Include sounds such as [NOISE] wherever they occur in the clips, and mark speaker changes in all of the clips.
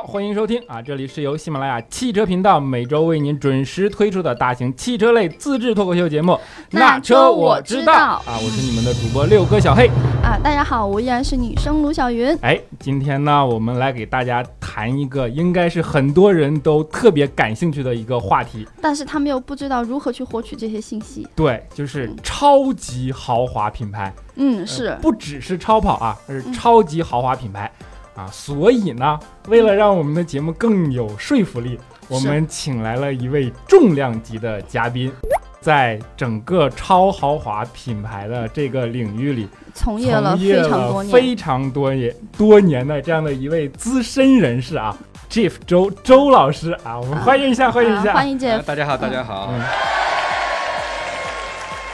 Speaker 1: 欢迎收听啊！这里是由喜马拉雅汽车频道每周为您准时推出的大型汽车类自制脱口秀节目《
Speaker 2: 那车我知道
Speaker 1: 啊！我是你们的主播六哥小黑
Speaker 2: 啊！大家好，我依然是女生卢小云。
Speaker 1: 哎，今天呢，我们来给大家谈一个应该是很多人都特别感兴趣的一个话题，
Speaker 2: 但是他们又不知道如何去获取这些信息。
Speaker 1: 对，就是超级豪华品牌。
Speaker 2: 嗯，是，
Speaker 1: 不只是超跑啊，而是超级豪华品牌。啊，所以呢，为了让我们的节目更有说服力，我们请来了一位重量级的嘉宾，在整个超豪华品牌的这个领域里，
Speaker 2: 从业了
Speaker 1: 非
Speaker 2: 常多
Speaker 1: 年、非常多年多年的这样的一位资深人士啊，Jeff 周周老师啊，我们欢迎一下，欢迎一下，
Speaker 2: 欢迎 Jeff，
Speaker 3: 大家好，大家好。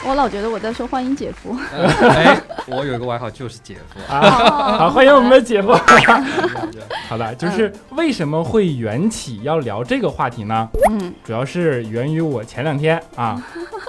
Speaker 2: 我老觉得我在说欢迎姐夫。[LAUGHS]
Speaker 3: 哎，我有一个外号就是姐夫
Speaker 1: 啊。好，欢迎我们的姐夫。好的，就是为什么会缘起要聊这个话题呢？嗯，主要是源于我前两天啊，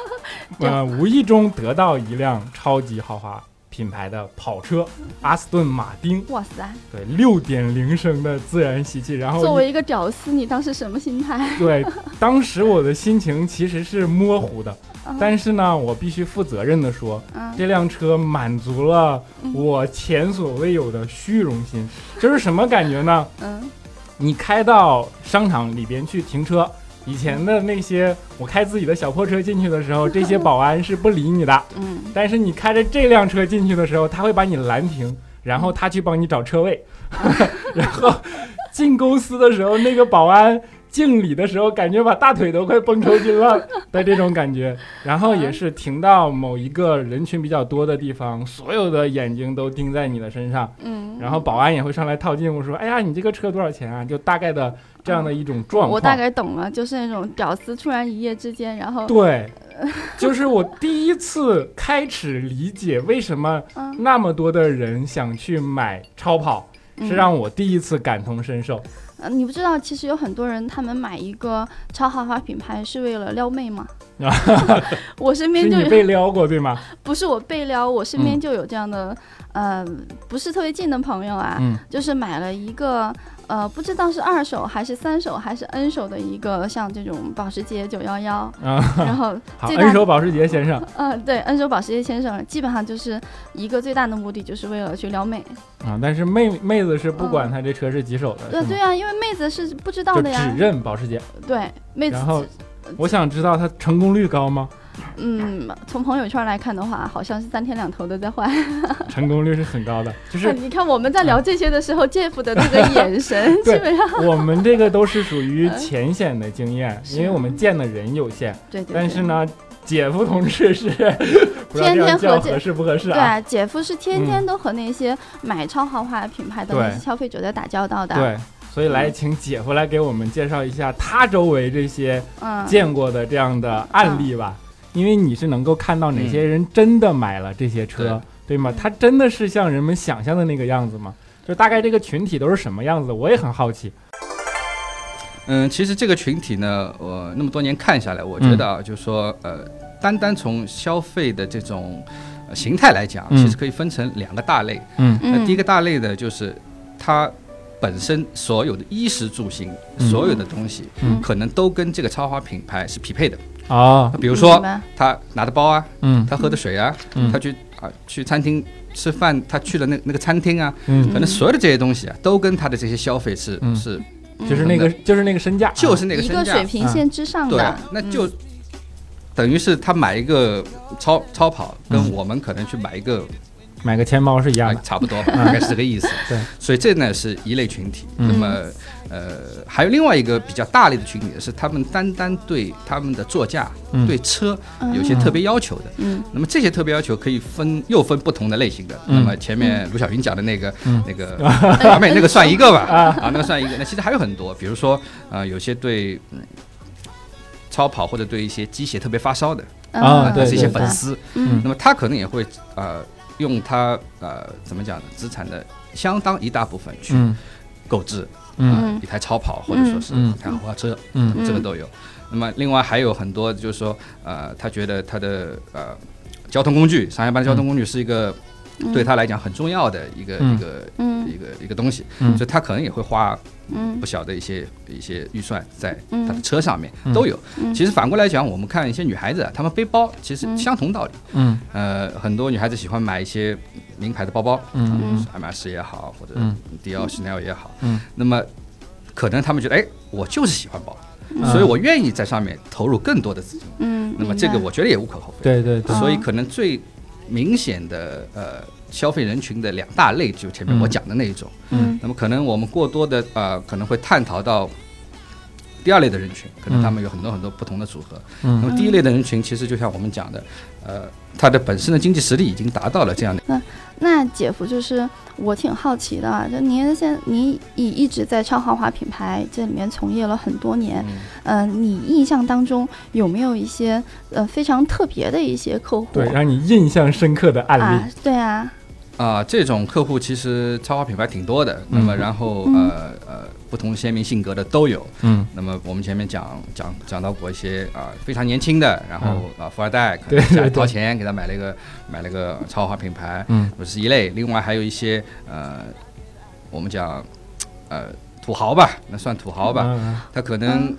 Speaker 1: [LAUGHS] 呃，无意中得到一辆超级豪华品牌的跑车——阿斯顿马丁。
Speaker 2: 哇塞！
Speaker 1: 对，六点零升的自然吸气。然后
Speaker 2: 作为一个屌丝，你当时什么心态？[LAUGHS]
Speaker 1: 对，当时我的心情其实是模糊的。但是呢，我必须负责任的说，这辆车满足了我前所未有的虚荣心。就是什么感觉呢？嗯，你开到商场里边去停车，以前的那些我开自己的小破车进去的时候，这些保安是不理你的。[LAUGHS] 嗯，但是你开着这辆车进去的时候，他会把你拦停，然后他去帮你找车位。[LAUGHS] 然后进公司的时候，那个保安。敬礼的时候，感觉把大腿都快绷抽筋了 [LAUGHS] 的这种感觉，然后也是停到某一个人群比较多的地方，所有的眼睛都盯在你的身上，嗯，然后保安也会上来套近乎说：“哎呀，你这个车多少钱啊？”就大概的这样的一种状况。
Speaker 2: 我大概懂了，就是那种屌丝突然一夜之间，然后
Speaker 1: 对，就是我第一次开始理解为什么那么多的人想去买超跑，是让我第一次感同身受。
Speaker 2: 嗯，你不知道，其实有很多人他们买一个超豪华品牌是为了撩妹吗？[LAUGHS] [LAUGHS] 我身边就
Speaker 1: 有被撩过对吗？
Speaker 2: 不是我被撩，我身边就有这样的，呃，不是特别近的朋友啊，就是买了一个。呃，不知道是二手还是三手还是 N 手的一个，像这种保时捷九幺幺，然后 [LAUGHS]
Speaker 1: 好 N 手保时捷先生，
Speaker 2: 嗯，对，N 手保时捷先生，基本上就是一个最大的目的，就是为了去撩妹
Speaker 1: 啊。但是妹妹子是不管他这车是几手的，
Speaker 2: 对对啊，因为妹子是不知道的呀，
Speaker 1: 只认保时捷，
Speaker 2: 对，妹子。
Speaker 1: 然后我想知道他成功率高吗？
Speaker 2: 嗯，从朋友圈来看的话，好像是三天两头的在换，[LAUGHS] [LAUGHS]
Speaker 1: 成功率是很高的。就是
Speaker 2: 你看我们在聊这些的时候，Jeff 的那个眼神，基本上
Speaker 1: 我们这个都是属于 [LAUGHS] 浅显的经验，因为我们见的人有限。
Speaker 2: 对对。
Speaker 1: 但是呢，姐夫同志是
Speaker 2: 天天和
Speaker 1: 合适不合适
Speaker 2: 啊？对，姐夫是天天都和那些买超豪华品牌的那些消费者在打交道的。
Speaker 1: 对，所以来请姐夫来给我们介绍一下他周围这些见过的这样的案例吧。因为你是能够看到哪些人真的买了这些车，对吗？它真的是像人们想象的那个样子吗？就大概这个群体都是什么样子？我也很好奇。
Speaker 3: 嗯，其实这个群体呢，我那么多年看下来，我觉得啊，就是说，呃，单单从消费的这种形态来讲，其实可以分成两个大类。嗯，那第一个大类呢，就是它本身所有的衣食住行，所有的东西，可能都跟这个超华品牌是匹配的。
Speaker 1: 啊，
Speaker 3: 比如说他拿的包啊，嗯，他喝的水啊，嗯，他去啊去餐厅吃饭，他去了那那个餐厅啊，嗯，可能所有的这些东西啊，都跟他的这些消费是是，
Speaker 1: 就是那个就是那个身价，
Speaker 3: 就是那个身价，
Speaker 2: 一个水平线之上的，
Speaker 3: 对，那就等于是他买一个超超跑，跟我们可能去买一个。
Speaker 1: 买个钱包是一样的，
Speaker 3: 差不多，大概是这个意思。[LAUGHS]
Speaker 1: 对，
Speaker 3: 所以这呢是一类群体。那么，呃，还有另外一个比较大类的群体是他们单单对他们的座驾、对车有些特别要求的。嗯。那么这些特别要求可以分又分不同的类型的。那么前面卢晓云讲的那个那个，阿 [LAUGHS] 妹那个算一个吧。啊，那个算一个。那其实还有很多，比如说啊，有些对超跑或者对一些机械特别发烧的
Speaker 1: 啊，对
Speaker 3: 这些粉丝。嗯。那么他可能也会啊。用他呃怎么讲呢？资产的相当一大部分去购置，嗯，一台超跑或者说是一台豪华车，嗯，这个都有。那么另外还有很多就是说，呃，他觉得他的呃交通工具，上下班的交通工具是一个对他来讲很重要的一个一个一个一个东西，所以他可能也会花不小的一些一些预算在他的车上面都有。其实反过来讲，我们看一些女孩子，她们背包其实相同道理。嗯，呃，很多女孩子喜欢买一些名牌的包包，嗯，爱马仕也好，或者迪奥、Chanel 也好，嗯，那么可能他们觉得，哎，我就是喜欢包，所以我愿意在上面投入更多的资金。嗯，那么这个我觉得也无可厚非。
Speaker 1: 对对对。
Speaker 3: 所以可能最明显的呃消费人群的两大类，就前面我讲的那一种。嗯。那么可能我们过多的呃可能会探讨到第二类的人群，可能他们有很多很多不同的组合。嗯。那么第一类的人群，其实就像我们讲的，呃，他的本身的经济实力已经达到了这样的。
Speaker 2: 那那姐夫就是我挺好奇的，就您现您已一直在超豪华品牌这里面从业了很多年，嗯，你印象当中有没有一些呃非常特别的一些客户？
Speaker 1: 对，让你印象深刻的案例。
Speaker 2: 对啊。
Speaker 3: 啊，这种客户其实超华品牌挺多的，那么然后呃呃，不同鲜明性格的都有。嗯，那么我们前面讲讲讲到过一些啊非常年轻的，然后啊富二代可能家掏钱给他买了一个买了个超华品牌，嗯，这是一类。另外还有一些呃，我们讲呃土豪吧，那算土豪吧，他可能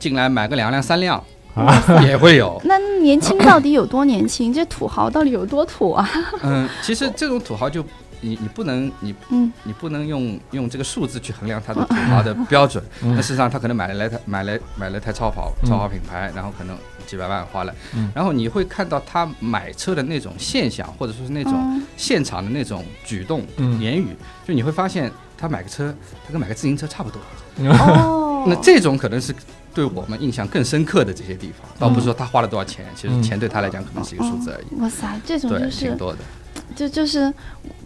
Speaker 3: 进来买个两辆三辆。啊，也会有。[LAUGHS]
Speaker 2: 那年轻到底有多年轻？这土豪到底有多土啊？[LAUGHS]
Speaker 3: 嗯，其实这种土豪就你你不能你嗯你不能用用这个数字去衡量他的土豪的标准。那事实上他可能买了来台买了买了台超跑超跑品牌，然后可能几百万花了。然后你会看到他买车的那种现象，或者说是那种现场的那种举动言语，就你会发现他买个车，他跟买个自行车差不多。哦，[LAUGHS] 那这种可能是。对我们印象更深刻的这些地方，倒不是说他花了多少钱，其实钱对他来讲可能是一个数字而已。
Speaker 2: 哇塞，这种就是
Speaker 3: 挺多的，
Speaker 2: 就就是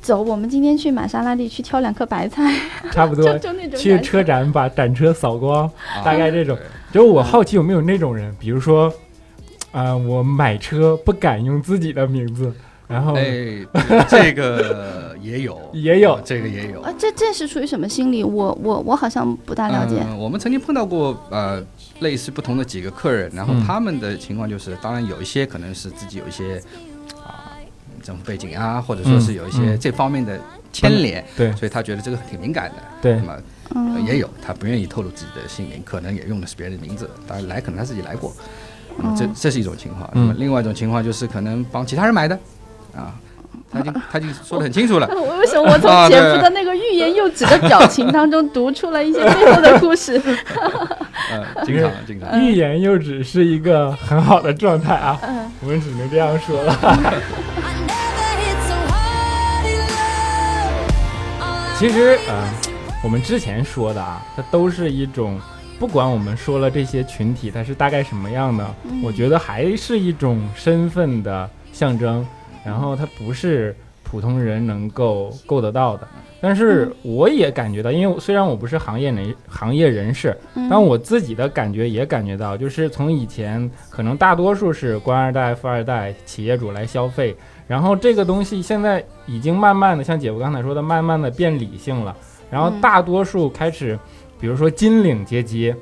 Speaker 2: 走，我们今天去玛莎拉蒂去挑两颗白菜，[LAUGHS]
Speaker 1: 差不多，
Speaker 2: 就那种
Speaker 1: 去车展把展车扫光，大概这种。就我好奇有没有那种人，比如说，啊，我买车不敢用自己的名字。然后，[LAUGHS]
Speaker 3: 哎，这个也有，[LAUGHS]
Speaker 1: 也有，
Speaker 3: 这个也有。
Speaker 2: 啊，这这是出于什么心理？我我我好像不大了解。
Speaker 3: 我们曾经碰到过呃类似不同的几个客人，然后他们的情况就是，当然有一些可能是自己有一些啊政府背景啊，或者说是有一些这方面的牵连，
Speaker 1: 对，
Speaker 3: 所以他觉得这个挺敏感的，
Speaker 1: 对。
Speaker 3: 那么也有他不愿意透露自己的姓名，可能也用的是别人的名字，当然来可能他自己来过，那么这这是一种情况。那么另外一种情况就是可能帮其他人买的。啊，他已经 [LAUGHS] 他已经说的很清楚了。[LAUGHS]
Speaker 2: 为什么我从姐夫的那个欲言又止的表情当中读出了一些背后的故事？[LAUGHS]
Speaker 3: 嗯，经常经常
Speaker 1: 欲言又止是一个很好的状态啊，我们只能这样说了。其实，嗯，我们之前说的啊，它都是一种，不管我们说了这些群体它是大概什么样的，我觉得还是一种身份的象征。然后它不是普通人能够够得到的，但是我也感觉到，因为虽然我不是行业人行业人士，但我自己的感觉也感觉到，就是从以前可能大多数是官二代、富二代、企业主来消费，然后这个东西现在已经慢慢的，像姐夫刚才说的，慢慢的变理性了，然后大多数开始，比如说金领阶级，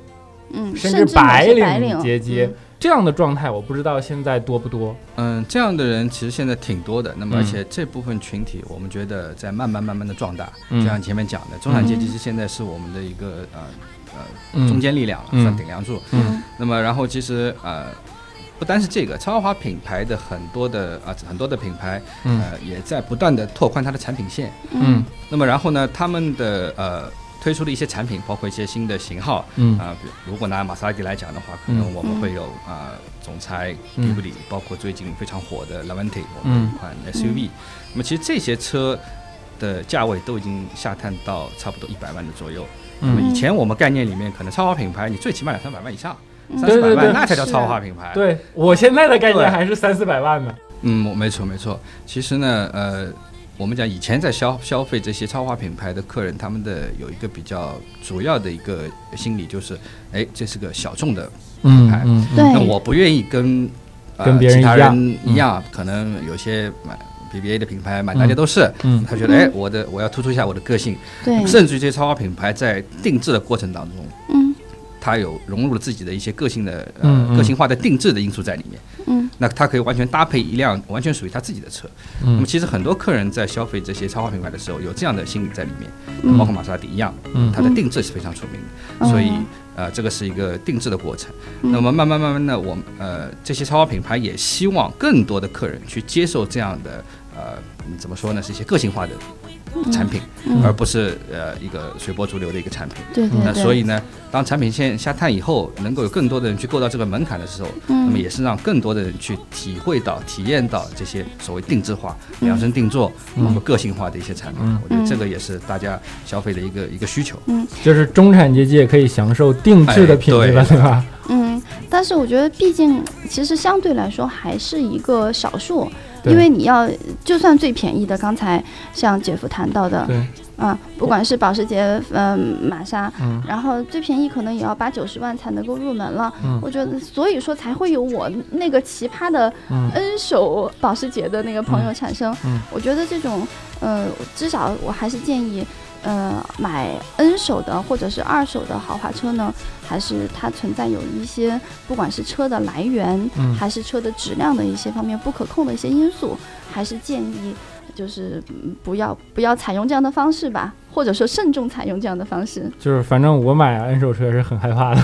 Speaker 2: 嗯，
Speaker 1: 甚至白领阶级。这样的状态我不知道现在多不多。
Speaker 3: 嗯，这样的人其实现在挺多的。那么，而且这部分群体，我们觉得在慢慢慢慢的壮大。就像前面讲的，中产阶级是现在是我们的一个呃呃中坚力量，算顶梁柱。嗯。那么，然后其实呃，不单是这个，超豪华品牌的很多的啊很多的品牌，呃，也在不断的拓宽它的产品线。嗯。那么，然后呢，他们的呃。推出的一些产品，包括一些新的型号，嗯啊，如果拿玛莎拉蒂来讲的话，可能我们会有啊总裁迪布里，包括最近非常火的 Levante，我们一款 SUV。那么其实这些车的价位都已经下探到差不多一百万的左右。那么以前我们概念里面，可能超豪品牌你最起码两三百万以上，三四百万那才叫超豪品牌。
Speaker 1: 对我现在的概念还是三四百万呢。
Speaker 3: 嗯，没错没错。其实呢，呃。我们讲以前在消消费这些超华品牌的客人，他们的有一个比较主要的一个心理就是，哎，这是个小众的品牌，那我不愿意跟
Speaker 1: 跟别
Speaker 3: 人一样一样，可能有些买 BBA 的品牌满大街都是，嗯他觉得哎，我的我要突出一下我的个性，对甚至于这些超华品牌在定制的过程当中，嗯，它有融入了自己的一些个性的呃个性化的定制的因素在里面，嗯，那他可以完全搭配一辆完全属于他自己的车。那么其实很多客人在消费这些超华品牌的时候，有这样的心理在里面，包括玛莎拉蒂一样，它的定制是非常出名的，所以呃，这个是一个定制的过程。那么慢慢慢慢的，我们呃这些超华品牌也希望更多的客人去接受这样的呃怎么说呢，是一些个性化的。产品，而不是呃一个随波逐流的一个产品。
Speaker 2: 对对。
Speaker 3: 那所以呢，当产品线下探以后，能够有更多的人去够到这个门槛的时候，那么也是让更多的人去体会到、体验到这些所谓定制化、量身定做、包括个性化的一些产品。我觉得这个也是大家消费的一个一个需求。
Speaker 2: 嗯，
Speaker 1: 就是中产阶级也可以享受定制的品质了，对吧？
Speaker 2: 嗯，但是我觉得，毕竟其实相对来说还是一个少数。因为你要，就算最便宜的，刚才像姐夫谈到的，啊，不管是保时捷，嗯，玛莎，然后最便宜可能也要八九十万才能够入门了。我觉得，所以说才会有我那个奇葩的 N 手保时捷的那个朋友产生。我觉得这种，呃，至少我还是建议。呃，买 N 手的或者是二手的豪华车呢，还是它存在有一些，不管是车的来源，还是车的质量的一些方面不可控的一些因素，还是建议就是不要不要采用这样的方式吧，或者说慎重采用这样的方式。
Speaker 1: 就是反正我买二手车是很害怕的。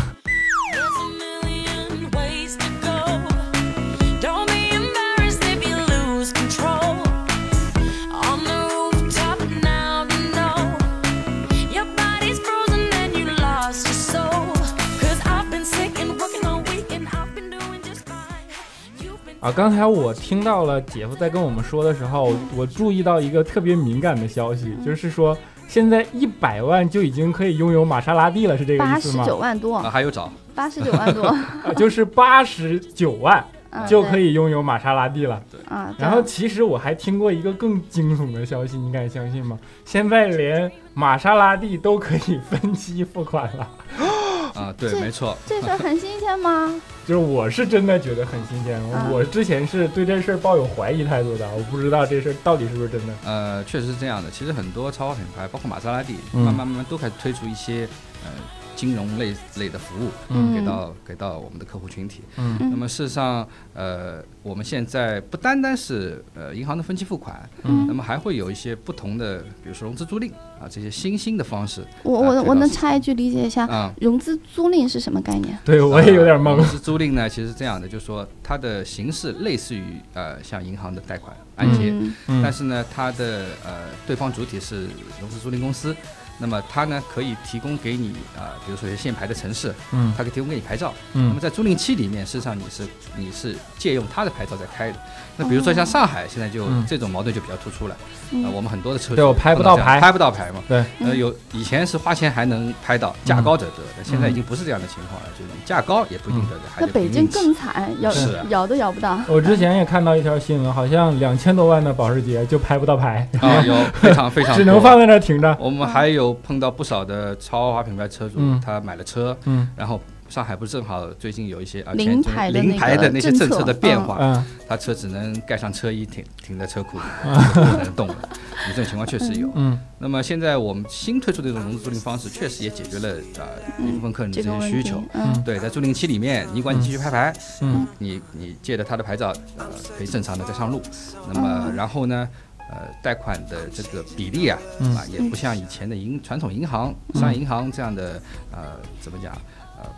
Speaker 1: 啊，刚才我听到了姐夫在跟我们说的时候，我注意到一个特别敏感的消息，就是说现在一百万就已经可以拥有玛莎拉蒂了，是这个意思吗？
Speaker 2: 八十九万多，[LAUGHS] 啊
Speaker 3: 还有找
Speaker 2: 八十九万多，
Speaker 1: 就是八十九万就可以拥有玛莎拉蒂了。
Speaker 3: 对
Speaker 2: 啊，
Speaker 1: 然后其实我还听过一个更惊悚的消息，你敢相信吗？现在连玛莎拉蒂都可以分期付款了。[LAUGHS]
Speaker 3: 啊，对，没错，
Speaker 2: 这事儿很新鲜吗？[LAUGHS]
Speaker 1: 就是我是真的觉得很新鲜，我之前是对这事儿抱有怀疑态度的，我不知道这事儿到底是不是真的。
Speaker 3: 呃，确实是这样的，其实很多超跑品牌，包括玛莎拉蒂，慢慢慢慢都开始推出一些呃。金融类类的服务，嗯，给到给到我们的客户群体，嗯，那么事实上，呃，我们现在不单单是呃银行的分期付款，嗯，那么还会有一些不同的，比如说融资租赁啊这些新兴的方式。
Speaker 2: 我我我能插一句理解一下啊，融资租赁是什么概念？
Speaker 1: 对我也有点懵。
Speaker 3: 融资租赁呢，其实是这样的，就是说它的形式类似于呃像银行的贷款按揭，但是呢，它的呃对方主体是融资租赁公司。那么它呢，可以提供给你啊，比如说一些限牌的城市，嗯，它可以提供给你牌照，嗯，那么在租赁期里面，事实上你是你是借用它的牌照在开的。那比如说像上海现在就这种矛盾就比较突出了，呃，我们很多的车
Speaker 1: 对我拍不到牌，
Speaker 3: 拍不到牌嘛，
Speaker 1: 对，
Speaker 3: 呃，有以前是花钱还能拍到，价高者得，但现在已经不是这样的情况了，就是价高也不一定得的。
Speaker 2: 那北京更惨，咬咬都咬不到。
Speaker 1: 我之前也看到一条新闻，好像两千多万的保时捷就拍不到牌。
Speaker 3: 啊，有非常非常 [LAUGHS]
Speaker 1: 只能放在那停着。
Speaker 3: 我们还有碰到不少的超豪华品牌车主，他买了车，嗯，然后。上海不是正好最近有一些啊，
Speaker 2: 零牌的
Speaker 3: 那些政
Speaker 2: 策
Speaker 3: 的变化，嗯，他车只能盖上车衣停停在车库里，不能动了。这种情况确实有。嗯，那么现在我们新推出的这种融资租赁方式，确实也解决了啊一部分客人的这些需求。嗯，对，在租赁期里面，你管你继续拍牌，嗯，你你借着他的牌照，呃，可以正常的再上路。那么然后呢，呃，贷款的这个比例啊，啊，也不像以前的银传统银行、商业银行这样的，呃，怎么讲？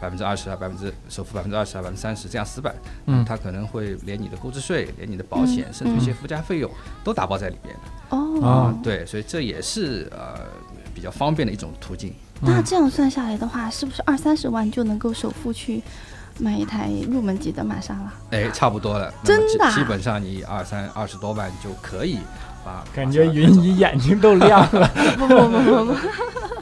Speaker 3: 百分之二十啊，百分之首付百分之二十啊，百分之三十这样死板，嗯，他可能会连你的购置税、连你的保险，甚至一些附加费用都打包在里边
Speaker 2: 哦，
Speaker 3: 啊，对，所以这也是呃比较方便的一种途径。
Speaker 2: 那这样算下来的话，是不是二三十万就能够首付去买一台入门级的玛莎拉？
Speaker 3: 哎，差不多了，
Speaker 2: 真的，
Speaker 3: 基本上你二三二十多万就可以。
Speaker 1: 感觉云姨眼睛都亮了。
Speaker 2: 不不不不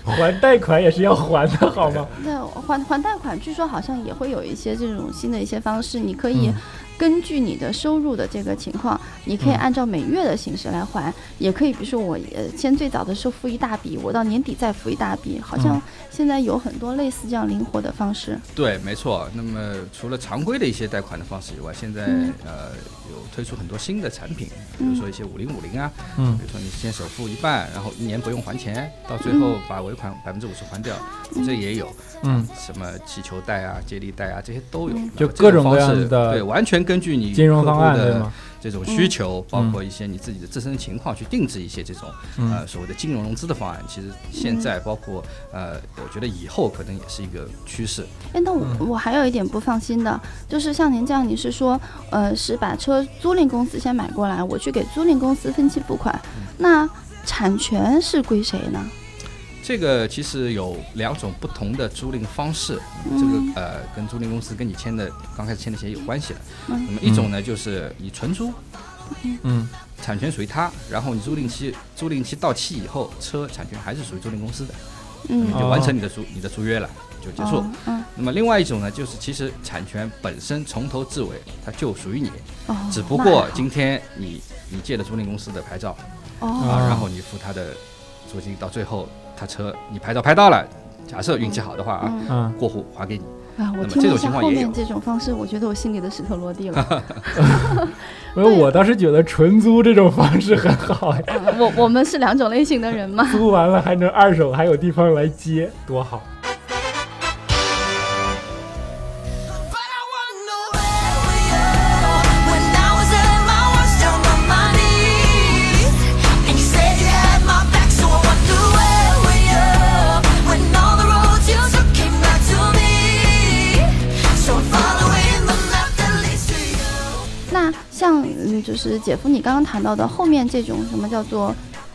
Speaker 2: 不，[LAUGHS]
Speaker 1: 还贷款也是要还的，好吗？
Speaker 2: 那还还贷款，据说好像也会有一些这种新的一些方式，你可以。根据你的收入的这个情况，你可以按照每月的形式来还，也可以，比如说我呃先最早的时候付一大笔，我到年底再付一大笔，好像现在有很多类似这样灵活的方式。
Speaker 3: 对，没错。那么除了常规的一些贷款的方式以外，现在呃有推出很多新的产品，比如说一些五零五零啊，嗯，比如说你先首付一半，然后一年不用还钱，到最后把尾款百分之五十还掉，这也有。嗯，什么气球贷啊、接力贷啊，这些都有，
Speaker 1: 就各种各样
Speaker 3: 的，对，完全。根据你
Speaker 1: 金融方案的。
Speaker 3: 这种需求，包括一些你自己的自身情况，去定制一些这种呃所谓的金融融资的方案。其实现在包括呃，我觉得以后可能也是一个趋势。
Speaker 2: 哎，那我我还有一点不放心的，就是像您这样，你是说呃是把车租赁公司先买过来，我去给租赁公司分期付款，那产权是归谁呢？
Speaker 3: 这个其实有两种不同的租赁方式，这个呃跟租赁公司跟你签的刚开始签的协议有关系的。那么一种呢就是你纯租，嗯，产权属于他，然后你租赁期租赁期到期以后，车产权还是属于租赁公司的，嗯，就完成你的租你的租约了，就结束。嗯。那么另外一种呢，就是其实产权本身从头至尾它就属于你，哦，只不过今天你你借了租赁公司的牌照，哦，然后你付他的租金，到最后。他车你拍照拍到了，假设运气好的话啊，过户还给你
Speaker 2: 啊。我听了一下后面这种方式，我觉得我心里的石头落地了。
Speaker 1: 因 [LAUGHS] 为 [LAUGHS] 我倒是觉得纯租这种方式很好呀。
Speaker 2: 我我们是两种类型的人嘛。[LAUGHS]
Speaker 1: 租完了还能二手，还有地方来接，多好。
Speaker 2: 就是姐夫，你刚刚谈到的后面这种什么叫做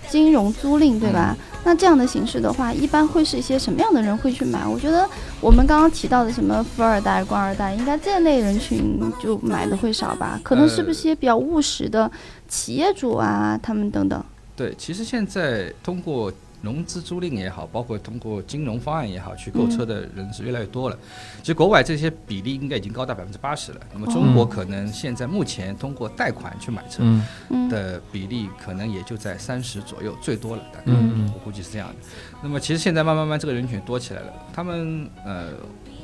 Speaker 2: 金融租赁，对吧？那这样的形式的话，一般会是一些什么样的人会去买？我觉得我们刚刚提到的什么富二代、官二代，应该这类人群就买的会少吧？可能是不是一些比较务实的企业主啊，他们等等？
Speaker 3: 对，其实现在通过。融资租赁也好，包括通过金融方案也好，去购车的人是越来越多了。其实国外这些比例应该已经高达百分之八十了。那么中国可能现在目前通过贷款去买车的比例可能也就在三十左右，最多了。大概我估计是这样的。那么其实现在慢慢慢这个人群多起来了。他们呃，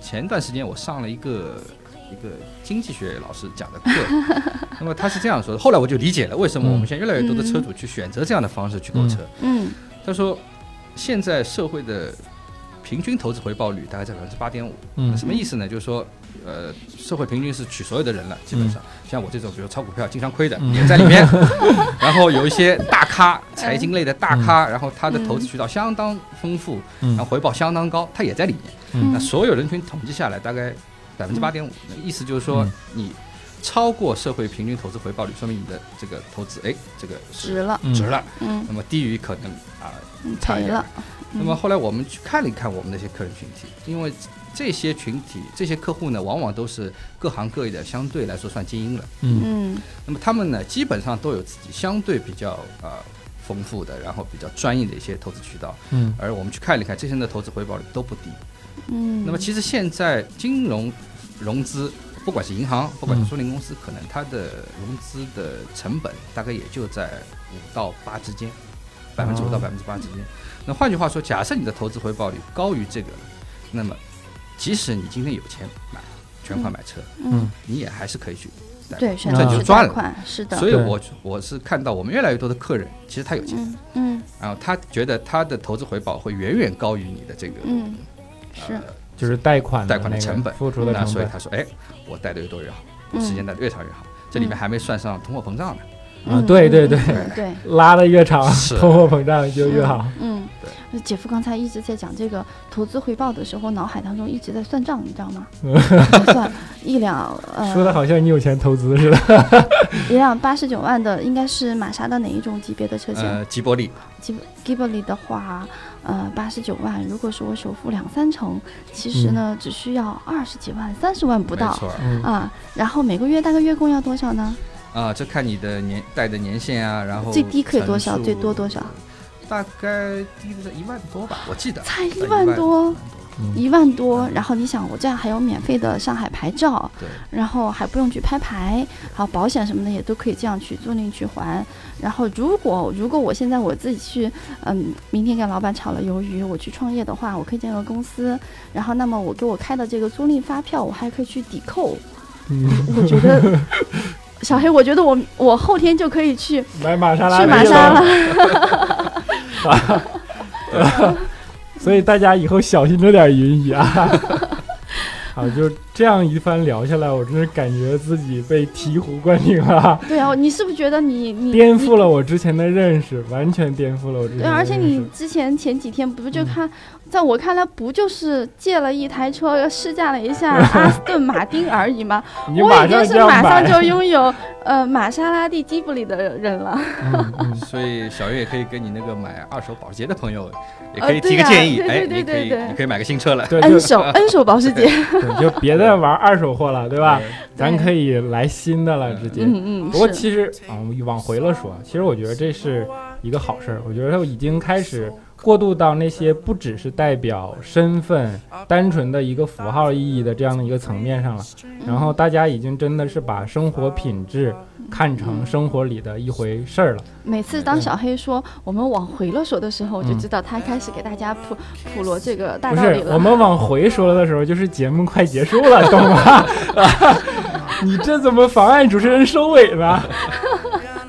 Speaker 3: 前段时间我上了一个一个经济学老师讲的课，[LAUGHS] 那么他是这样说的。后来我就理解了为什么我们现在越来越多的车主去选择这样的方式去购车。嗯。他说，现在社会的平均投资回报率大概在百分之八点五。嗯，什么意思呢？就是说，呃，社会平均是取所有的人了，基本上像我这种，比如炒股票经常亏的也在里面。[LAUGHS] 然后有一些大咖，财经类的大咖，然后他的投资渠道相当丰富，然后回报相当高，他也在里面。那所有人群统计下来，大概百分之八点五。那意思就是说，你。超过社会平均投资回报率，说明你的这个投资，哎，这个
Speaker 2: 值了，
Speaker 3: 值了。嗯，那么低于可能啊，差一点。那么后来我们去看了一看我们那些客人群体，因为这些群体、这些客户呢，往往都是各行各业的，相对来说算精英了。嗯，那么他们呢，基本上都有自己相对比较啊丰富的，然后比较专业的一些投资渠道。嗯，而我们去看了一看，这些人的投资回报率都不低。嗯，那么其实现在金融融资。不管是银行，不管是租赁公司，可能它的融资的成本大概也就在五到八之间，百分之五到百分之八之间。那换句话说，假设你的投资回报率高于这个，那么即使你今天有钱买全款买车，嗯，你也还是可以去
Speaker 2: 对，
Speaker 3: 这就赚
Speaker 2: 了。是的。
Speaker 3: 所以我我是看到我们越来越多的客人，其实他有钱，嗯，然后他觉得他的投资回报会远远高于你的这个，
Speaker 2: 嗯，是。
Speaker 1: 就是贷款
Speaker 3: 贷款的成本，
Speaker 1: 付出的
Speaker 3: 那所以他说，哎，我贷的越多越好，时间贷的越长越好，这里面还没算上通货膨胀呢。
Speaker 1: 啊，对对对
Speaker 2: 对，
Speaker 1: 拉的越长，通货膨胀就越好。
Speaker 2: 嗯，对。姐夫刚才一直在讲这个投资回报的时候，脑海当中一直在算账，你知道吗？[LAUGHS] 算一两呃，
Speaker 1: 说的好像你有钱投资似的。[LAUGHS]
Speaker 2: 一辆八十九万的，应该是玛莎的哪一种级别的车型？
Speaker 3: 呃，吉伯利。
Speaker 2: 吉吉伯利的话。呃，八十九万，如果说我首付两三成，其实呢，只需要二十几万，三十万不到啊。然后每个月大概月供要多少呢？
Speaker 3: 啊，这看你的年贷的年限啊，然后
Speaker 2: 最低可以多少？最多多少？
Speaker 3: 大概低的一万多吧，我记得
Speaker 2: 才一万多。一万多，然后你想，我这样还有免费的上海牌照，
Speaker 3: 对，
Speaker 2: 然后还不用去拍牌，还有保险什么的也都可以这样去租赁去还。然后如果如果我现在我自己去，嗯，明天跟老板炒了鱿鱼，我去创业的话，我可以建个公司，然后那么我给我开的这个租赁发票，我还可以去抵扣。嗯，我觉得小黑，我觉得我我后天就可以去
Speaker 1: 买玛莎拉
Speaker 2: 去玛莎拉。[LAUGHS]
Speaker 1: 所以大家以后小心着点云姨啊！[LAUGHS] 好，就这样一番聊下来，我真是感觉自己被醍醐灌顶了。
Speaker 2: 对啊，你是不是觉得你你
Speaker 1: 颠覆了我之前的认识，完全颠覆了我之前。对，
Speaker 2: 而且你之前前几天不就看，在我看来不就是借了一台车试驾了一下 [LAUGHS] 阿斯顿马丁而已吗？我已经是马上就拥有呃玛莎拉蒂吉布里的人了。[LAUGHS]
Speaker 3: 所以小月也可以跟你那个买二手保时捷的朋友。也可以提个建议，
Speaker 2: 哎，你可
Speaker 3: 以你可以买个新车了。
Speaker 2: 对，N 手 [LAUGHS] N 手保时捷，
Speaker 1: 就别再玩二手货了，对吧？咱可以来新的了，直接。
Speaker 2: 嗯
Speaker 1: 嗯。不过其实啊，往回了说，其实我觉得这是一个好事儿。我觉得已经开始过渡到那些不只是代表身份、单纯的一个符号意义的这样的一个层面上了。然后大家已经真的是把生活品质。看成生活里的一回事儿了。
Speaker 2: 每次当小黑说我们往回了说的时候，我就知道他开始给大家普普罗这个大道理
Speaker 1: 了。我们往回说了的时候，就是节目快结束了，懂吗？[LAUGHS] [LAUGHS] 你这怎么妨碍主持人收尾呢？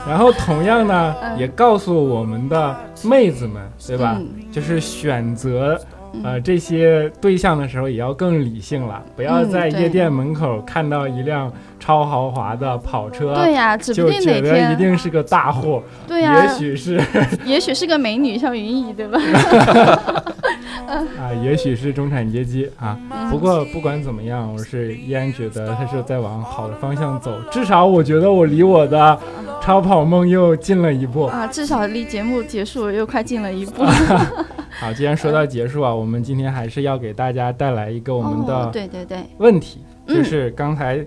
Speaker 1: 然后同样呢，也告诉我们的妹子们，对吧？就是选择。呃，这些对象的时候也要更理性了，不要在夜店门口看到一辆超豪华的跑车，
Speaker 2: 对呀，指不定哪
Speaker 1: 天一定是个大货，
Speaker 2: 对呀，
Speaker 1: 也许是，[LAUGHS]
Speaker 2: 也许是个美女，像云姨，对吧？[LAUGHS] [LAUGHS]
Speaker 1: 啊，也许是中产阶级啊。不过不管怎么样，我是依然觉得他是在往好的方向走，至少我觉得我离我的超跑梦又近了一步
Speaker 2: 啊，至少离节目结束又快近了一步。
Speaker 1: 好，既然说到结束啊，我们今天还是要给大家带来一个我们的
Speaker 2: 对对对
Speaker 1: 问题，就是刚才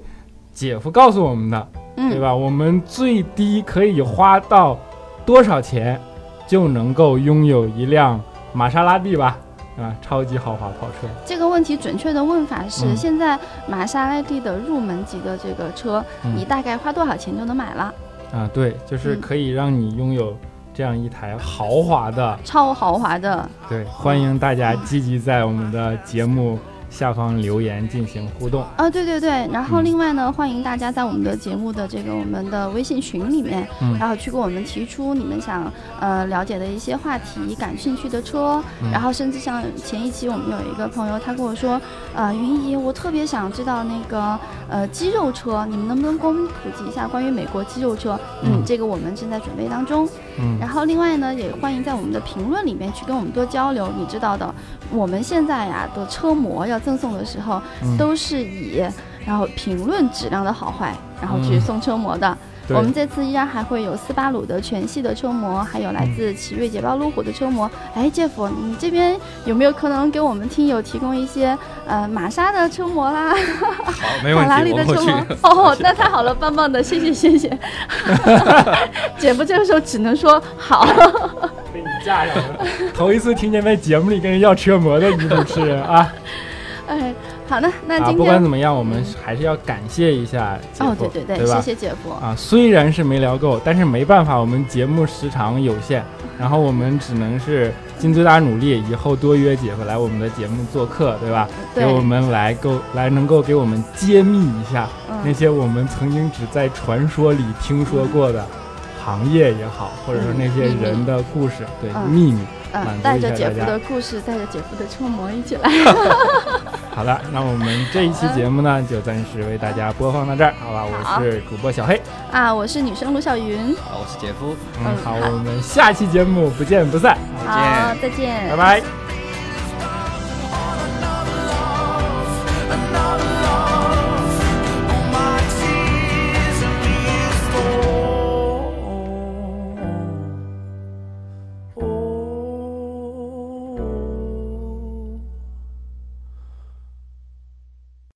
Speaker 1: 姐夫告诉我们的，对吧？我们最低可以花到多少钱就能够拥有一辆玛莎拉蒂吧？啊，超级豪华跑车。
Speaker 2: 这个问题准确的问法是：现在玛莎拉蒂的入门级的这个车，你大概花多少钱就能买了？
Speaker 1: 啊，对，就是可以让你拥有。这样一台豪华的、
Speaker 2: 超豪华的，
Speaker 1: 对，欢迎大家积极在我们的节目。下方留言进行互动。
Speaker 2: 啊，对对对，然后另外呢，欢迎大家在我们的节目的这个我们的微信群里面，然后去给我们提出你们想呃了解的一些话题、感兴趣的车，然后甚至像前一期我们有一个朋友他跟我说，呃，云姨，我特别想知道那个呃肌肉车，你们能不能给我们普及一下关于美国肌肉车？嗯，这个我们正在准备当中。
Speaker 1: 嗯，
Speaker 2: 然后另外呢，也欢迎在我们的评论里面去跟我们多交流，你知道的。我们现在呀的车模要赠送的时候，都是以然后评论质量的好坏，然后去送车模的。我们这次依然还会有斯巴鲁的全系的车模，还有来自奇瑞捷豹路虎的车模。哎，杰夫，你这边有没有可能给我们听友提供一些呃玛莎的车模啦？
Speaker 3: 好，没问题。法
Speaker 2: 拉利的车模哦，那太好了，棒棒的，谢谢谢谢。[LAUGHS] 姐夫这个时候只能说好。
Speaker 1: 被你架上了，[LAUGHS] 头一次听见在节目里跟人要车模的女主持人啊！[LAUGHS]
Speaker 2: 哎，好的，那今天
Speaker 1: 不管怎么样，我们还是要感谢一下姐夫，
Speaker 2: 对对对，谢谢姐夫
Speaker 1: 啊！虽然是没聊够，但是没办法，我们节目时长有限，[LAUGHS] 然后我们只能是尽最大努力，以后多约姐夫来我们的节目做客，对吧？给我们来够来能够给我们揭秘一下那些我们曾经只在传说里听说过的。行业也好，或者说那些人的故事，对秘密，
Speaker 2: 嗯，带着姐夫的故事，带着姐夫的车模一起来。[LAUGHS]
Speaker 1: 好的，那我们这一期节目呢，就暂时为大家播放到这儿，好吧？我是主播小黑。
Speaker 2: 啊，我是女生卢小云，
Speaker 3: 啊，我是姐夫，
Speaker 1: 嗯，好，我们下期节目不见不散，
Speaker 3: 好，
Speaker 2: 再见，
Speaker 1: 拜拜。